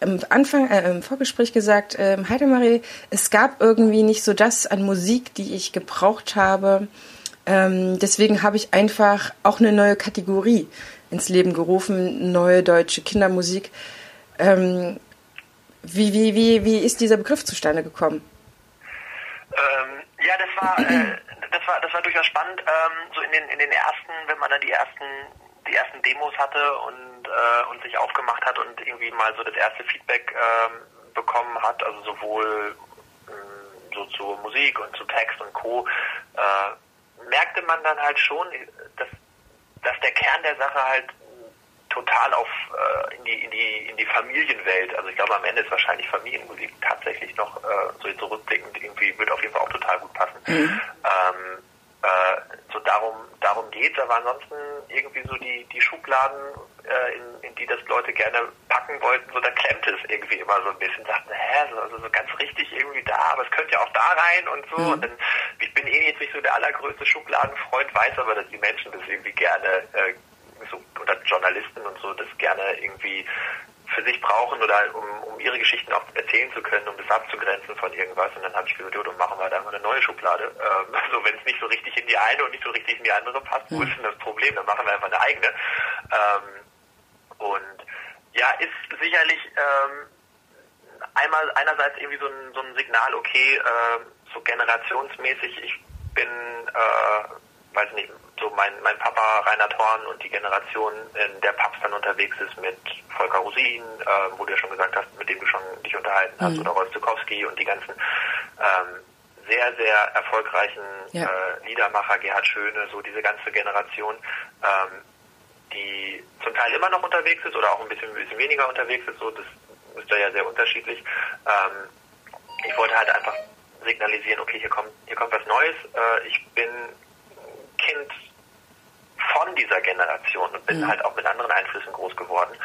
am Anfang, äh, im Vorgespräch gesagt, äh, Heidemarie, es gab irgendwie nicht so das an Musik, die ich gebraucht habe. Ähm, deswegen habe ich einfach auch eine neue Kategorie ins Leben gerufen, neue deutsche Kindermusik. Ähm, wie, wie, wie, wie ist dieser Begriff zustande gekommen? Ähm, ja, das war, äh, das war, das war durchaus spannend. Ähm, so in den, in den ersten, wenn man da die ersten, die ersten Demos hatte und, äh, und sich aufgemacht hat und irgendwie mal so das erste Feedback ähm, bekommen hat, also sowohl ähm, so zur Musik und zu Text und Co. Äh, merkte man dann halt schon, dass, dass der Kern der Sache halt total auf äh, in die in die in die Familienwelt. Also ich glaube am Ende ist wahrscheinlich Familienmusik tatsächlich noch äh, so zurückblickend irgendwie wird auf jeden Fall auch total gut passen. Mhm. Ähm, äh, so darum darum geht's, aber ansonsten irgendwie so die die Schubladen, äh, in, in die das Leute gerne packen wollten, so da klemmt es irgendwie immer so ein bisschen, sagten, hä, so, also so ganz richtig irgendwie da, aber es könnte ja auch da rein und so. Mhm. Und dann ich bin eh jetzt nicht so der allergrößte Schubladenfreund, weiß aber, dass die Menschen das irgendwie gerne äh, so oder Journalisten und so das gerne irgendwie für sich brauchen oder um, um ihre Geschichten auch erzählen zu können, um das abzugrenzen von irgendwas. Und dann habe ich gesagt, jo, dann machen wir halt einfach eine neue Schublade. Ähm, also wenn es nicht so richtig in die eine und nicht so richtig in die andere passt, wo ist denn das Problem? Dann machen wir einfach eine eigene. Ähm, und ja, ist sicherlich ähm, einmal einerseits irgendwie so ein, so ein Signal, okay, äh, so generationsmäßig, ich bin, äh, weiß nicht, so mein, mein Papa Reinhard Horn und die Generation, in der Papst dann unterwegs ist mit Volker Rosin, äh, wo du ja schon gesagt hast, mit dem du schon dich unterhalten hast, mhm. oder Rolf Zukowski und die ganzen ähm, sehr, sehr erfolgreichen ja. äh, Liedermacher, Gerhard Schöne, so diese ganze Generation, ähm, die zum Teil immer noch unterwegs ist oder auch ein bisschen, ein bisschen weniger unterwegs ist, so das ist da ja sehr unterschiedlich. Ähm, ich wollte halt einfach signalisieren, okay, hier kommt, hier kommt was Neues. Äh, ich bin Kind von dieser Generation und bin mhm. halt auch mit anderen Einflüssen groß geworden.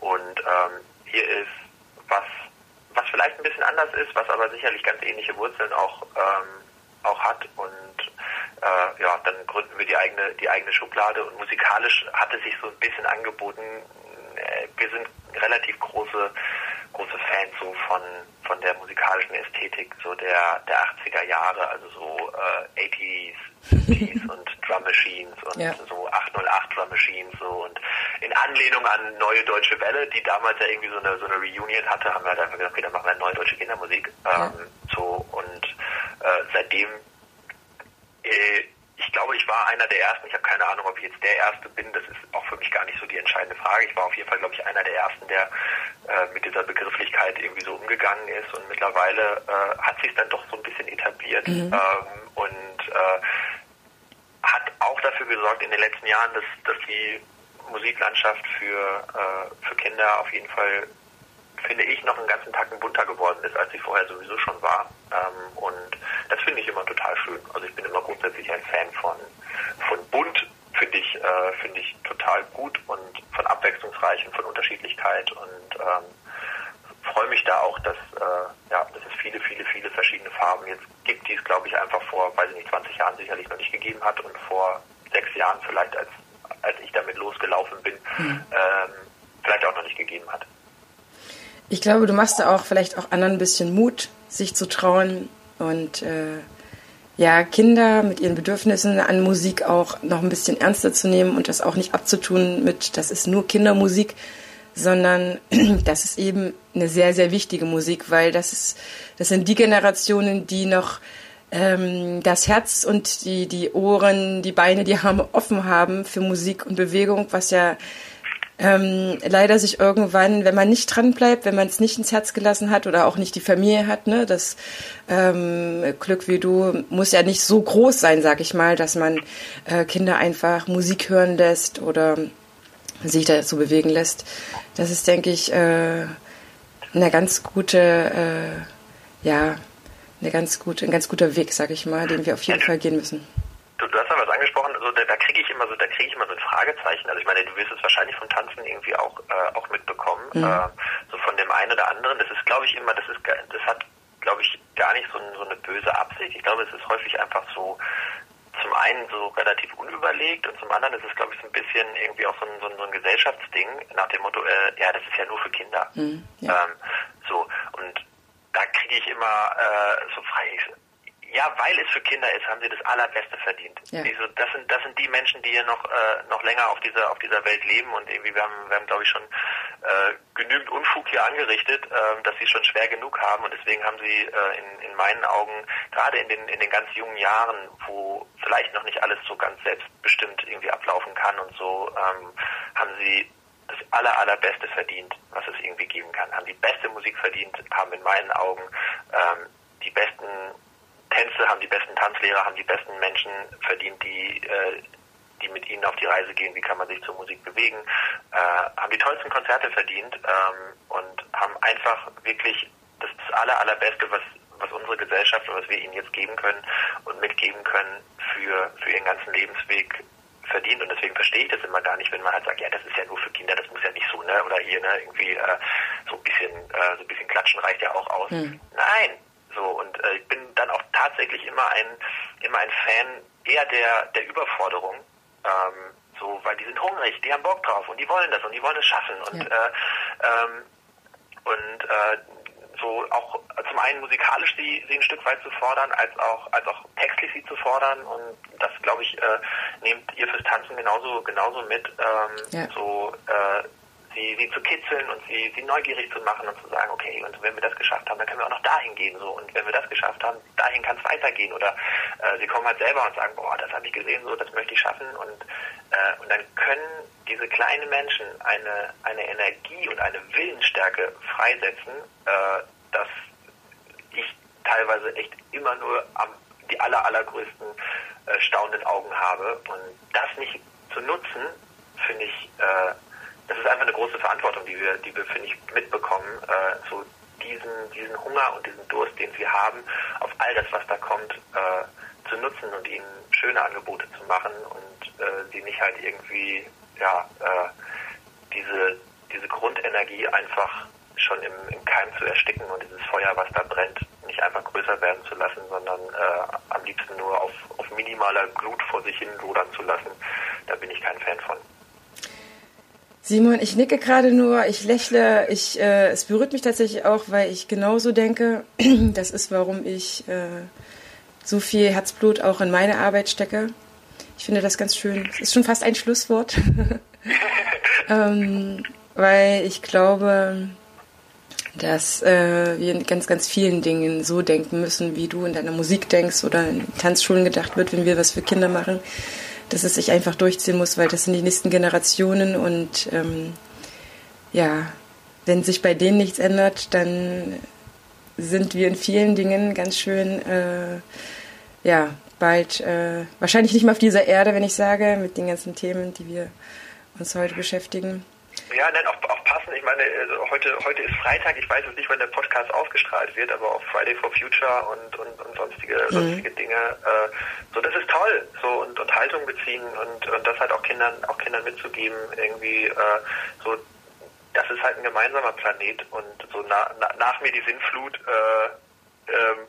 Und ähm, hier ist was, was vielleicht ein bisschen anders ist, was aber sicherlich ganz ähnliche Wurzeln auch, ähm, auch hat. Und äh, ja, dann gründen wir die eigene, die eigene Schublade und musikalisch hat es sich so ein bisschen angeboten. Äh, wir sind relativ große große Fans so von von der musikalischen Ästhetik so der der 80er Jahre, also so äh, 80s, 50s und Drum Machines und ja. so 808 Drum Machines so und in Anlehnung an Neue Deutsche Welle, die damals ja irgendwie so eine so eine Reunion hatte, haben wir halt einfach gesagt, okay, dann machen wir neue deutsche Kindermusik. Ähm, ja. So und äh, seitdem äh, ich glaube, ich war einer der ersten. Ich habe keine Ahnung, ob ich jetzt der Erste bin. Das ist auch für mich gar nicht so die entscheidende Frage. Ich war auf jeden Fall, glaube ich, einer der Ersten, der äh, mit dieser Begrifflichkeit irgendwie so umgegangen ist. Und mittlerweile äh, hat sich dann doch so ein bisschen etabliert mhm. ähm, und äh, hat auch dafür gesorgt in den letzten Jahren, dass, dass die Musiklandschaft für, äh, für Kinder auf jeden Fall finde ich, noch einen ganzen Tacken bunter geworden ist, als sie vorher sowieso schon war. Ähm, und das finde ich immer total schön. Also ich bin immer grundsätzlich ein Fan von, von bunt, finde ich, äh, finde ich total gut und von abwechslungsreich und von Unterschiedlichkeit und ähm, freue mich da auch, dass, äh, ja, dass es viele, viele, viele verschiedene Farben jetzt gibt, die es, glaube ich, einfach vor, weiß ich nicht, 20 Jahren sicherlich noch nicht gegeben hat und vor sechs Jahren vielleicht, als, als ich damit losgelaufen bin, mhm. ähm, vielleicht auch noch nicht gegeben hat. Ich glaube, du machst da auch vielleicht auch anderen ein bisschen Mut, sich zu trauen und äh, ja, Kinder mit ihren Bedürfnissen an Musik auch noch ein bisschen ernster zu nehmen und das auch nicht abzutun mit, das ist nur Kindermusik, sondern das ist eben eine sehr, sehr wichtige Musik, weil das ist, das sind die Generationen, die noch ähm, das Herz und die, die Ohren, die Beine, die Arme offen haben für Musik und Bewegung, was ja ähm, leider sich irgendwann, wenn man nicht dran bleibt, wenn man es nicht ins Herz gelassen hat oder auch nicht die Familie hat, ne, das ähm, Glück wie du muss ja nicht so groß sein, sag ich mal, dass man äh, Kinder einfach Musik hören lässt oder sich dazu bewegen lässt. Das ist, denke ich, äh, eine ganz gute, äh, ja, eine ganz gute, ein ganz guter Weg, sag ich mal, den wir auf jeden Fall gehen müssen. Du, du hast da was angesprochen, so, da, da kriege ich immer so, da kriege ich immer so ein Fragezeichen. Also ich meine, du wirst es wahrscheinlich vom Tanzen irgendwie auch äh, auch mitbekommen, mhm. äh, so von dem einen oder anderen. Das ist, glaube ich, immer, das ist, das hat, glaube ich, gar nicht so, so eine böse Absicht. Ich glaube, es ist häufig einfach so zum einen so relativ unüberlegt und zum anderen ist es, glaube ich, so ein bisschen irgendwie auch so ein, so ein, so ein Gesellschaftsding nach dem Motto, äh, ja, das ist ja nur für Kinder. Mhm, ja. Ähm, so, und da kriege ich immer äh, so frei, ja, weil es für Kinder ist, haben sie das Allerbeste verdient. Ja. Diese, das sind das sind die Menschen, die hier noch äh, noch länger auf dieser auf dieser Welt leben und irgendwie wir haben wir haben glaube ich schon äh, genügend Unfug hier angerichtet, äh, dass sie schon schwer genug haben und deswegen haben sie äh, in, in meinen Augen gerade in den in den ganz jungen Jahren, wo vielleicht noch nicht alles so ganz selbstbestimmt irgendwie ablaufen kann und so, ähm, haben sie das aller, allerbeste verdient, was es irgendwie geben kann. Haben die beste Musik verdient, haben in meinen Augen ähm, die besten Tänze, haben die besten Tanzlehrer, haben die besten Menschen verdient, die, äh, die mit ihnen auf die Reise gehen, wie kann man sich zur Musik bewegen, äh, haben die tollsten Konzerte verdient ähm, und haben einfach wirklich das, das aller, allerbeste, was, was unsere Gesellschaft und was wir ihnen jetzt geben können und mitgeben können für, für ihren ganzen Lebensweg verdient und deswegen verstehe ich das immer gar nicht, wenn man halt sagt, ja, das ist ja nur für Kinder, das muss ja nicht so, ne, oder hier, ne, irgendwie äh, so ein bisschen, äh, so ein bisschen klatschen reicht ja auch aus. Hm. Nein, so, und äh, ich bin dann auch tatsächlich immer ein, immer ein Fan eher der, der Überforderung. Ähm, so, weil die sind hungrig, die haben Bock drauf und die wollen das und die wollen es schaffen. Und, ja. äh, ähm, und äh, so auch zum einen musikalisch sie, sie ein Stück weit zu fordern, als auch als auch textlich sie zu fordern und das glaube ich äh, nehmt ihr fürs Tanzen genauso genauso mit ähm, ja. so äh, sie, sie zu kitzeln und sie, sie neugierig zu machen und zu sagen, okay, und wenn wir das geschafft haben, dann können wir auch noch dahin gehen. So. Und wenn wir das geschafft haben, dahin kann es weitergehen. Oder äh, sie kommen halt selber und sagen, boah, das habe ich gesehen, so, das möchte ich schaffen. Und, äh, und dann können diese kleinen Menschen eine, eine Energie und eine Willensstärke freisetzen, äh, dass ich teilweise echt immer nur am, die aller, allergrößten äh, staunenden Augen habe. Und das nicht zu nutzen, finde ich, äh, das ist einfach eine große Verantwortung, die wir, die wir finde ich, mitbekommen, äh, so diesen, diesen Hunger und diesen Durst, den sie haben, auf all das, was da kommt, äh, zu nutzen und ihnen schöne Angebote zu machen und äh, sie nicht halt irgendwie, ja, äh, diese, diese Grundenergie einfach schon im, im Keim zu ersticken und dieses Feuer, was da brennt, nicht einfach größer werden zu lassen, sondern äh, am liebsten nur auf, auf minimaler Glut vor sich hin lodern zu lassen. Da bin ich kein Fan von. Simon, ich nicke gerade nur, ich lächle, ich, äh, es berührt mich tatsächlich auch, weil ich genauso denke. Das ist, warum ich äh, so viel Herzblut auch in meine Arbeit stecke. Ich finde das ganz schön. Es ist schon fast ein Schlusswort. ähm, weil ich glaube, dass äh, wir in ganz, ganz vielen Dingen so denken müssen, wie du in deiner Musik denkst oder in Tanzschulen gedacht wird, wenn wir was für Kinder machen dass es sich einfach durchziehen muss, weil das sind die nächsten Generationen und ähm, ja, wenn sich bei denen nichts ändert, dann sind wir in vielen Dingen ganz schön, äh, ja, bald äh, wahrscheinlich nicht mehr auf dieser Erde, wenn ich sage, mit den ganzen Themen, die wir uns heute beschäftigen. Ja, nein, auch, auch passend. Ich meine, also heute, heute ist Freitag. Ich weiß jetzt nicht, wann der Podcast ausgestrahlt wird, aber auch Friday for Future und, und, und sonstige, mhm. sonstige Dinge. Äh, so, das ist toll. So, und, und Haltung beziehen und, und das halt auch Kindern, auch Kindern mitzugeben, irgendwie, äh, so, das ist halt ein gemeinsamer Planet und so na, na, nach mir die Sinnflut, äh, ähm,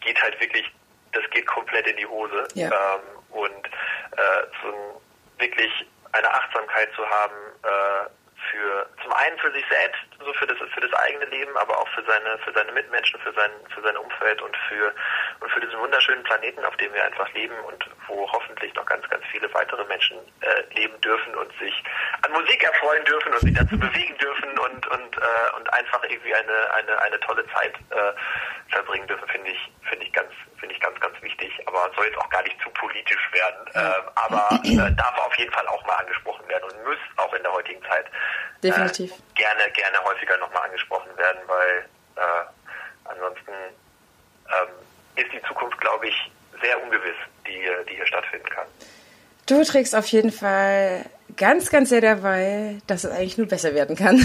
geht halt wirklich, das geht komplett in die Hose. Ja. Ähm, und äh, so ein, wirklich eine Achtsamkeit zu haben, äh, für zum einen für sich selbst, so für das für das eigene Leben, aber auch für seine für seine Mitmenschen, für sein für sein Umfeld und für und für diesen wunderschönen Planeten, auf dem wir einfach leben und wo hoffentlich noch ganz ganz viele weitere Menschen äh, leben dürfen und sich an Musik erfreuen dürfen und sich dazu bewegen dürfen und und äh, und einfach irgendwie eine eine eine tolle Zeit äh, verbringen dürfen, finde ich finde ich ganz finde ich. Aber soll jetzt auch gar nicht zu politisch werden, äh, aber äh, darf auf jeden Fall auch mal angesprochen werden und muss auch in der heutigen Zeit Definitiv. Äh, gerne, gerne häufiger nochmal angesprochen werden, weil äh, ansonsten ähm, ist die Zukunft, glaube ich, sehr ungewiss, die, die hier stattfinden kann. Du trägst auf jeden Fall ganz, ganz sehr dabei, dass es eigentlich nur besser werden kann.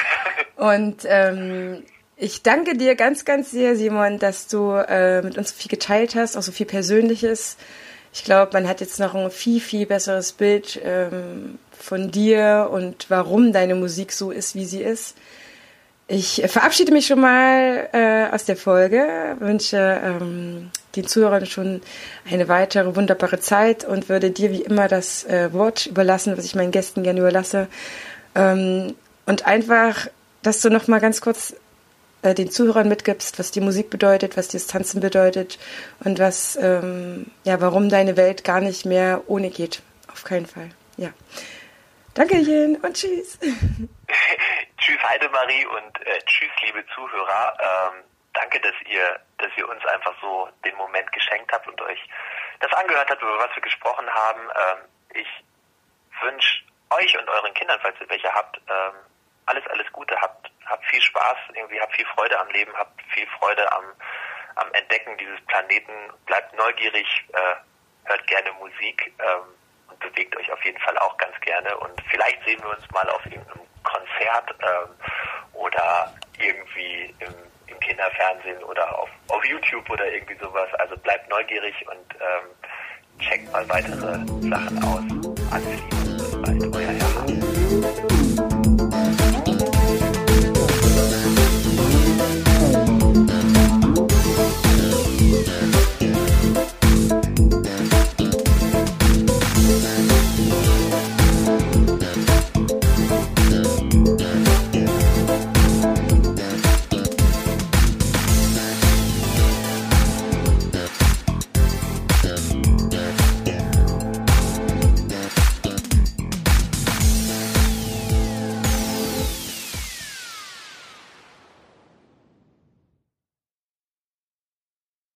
und ähm, ich danke dir ganz, ganz sehr, Simon, dass du äh, mit uns so viel geteilt hast, auch so viel Persönliches. Ich glaube, man hat jetzt noch ein viel, viel besseres Bild ähm, von dir und warum deine Musik so ist, wie sie ist. Ich verabschiede mich schon mal äh, aus der Folge, wünsche ähm, den Zuhörern schon eine weitere wunderbare Zeit und würde dir wie immer das äh, Wort überlassen, was ich meinen Gästen gerne überlasse. Ähm, und einfach, dass du noch mal ganz kurz äh, den Zuhörern mitgibst, was die Musik bedeutet, was dir das Tanzen bedeutet und was, ähm, ja, warum deine Welt gar nicht mehr ohne geht. Auf keinen Fall. Ja. Dankechen und tschüss. tschüss Heidemarie und äh, tschüss liebe Zuhörer. Ähm, danke, dass ihr, dass ihr uns einfach so den Moment geschenkt habt und euch das angehört habt, über was wir gesprochen haben. Ähm, ich wünsche euch und euren Kindern, falls ihr welche habt, ähm, alles, alles Gute. Habt, habt viel Spaß, irgendwie habt viel Freude am Leben, habt viel Freude am, am Entdecken dieses Planeten. Bleibt neugierig, äh, hört gerne Musik. Ähm, und bewegt euch auf jeden Fall auch ganz gerne. Und vielleicht sehen wir uns mal auf irgendeinem Konzert ähm, oder irgendwie im, im, Kinderfernsehen oder auf, auf YouTube oder irgendwie sowas. Also bleibt neugierig und ähm, checkt mal weitere Sachen aus. Alles Liebe.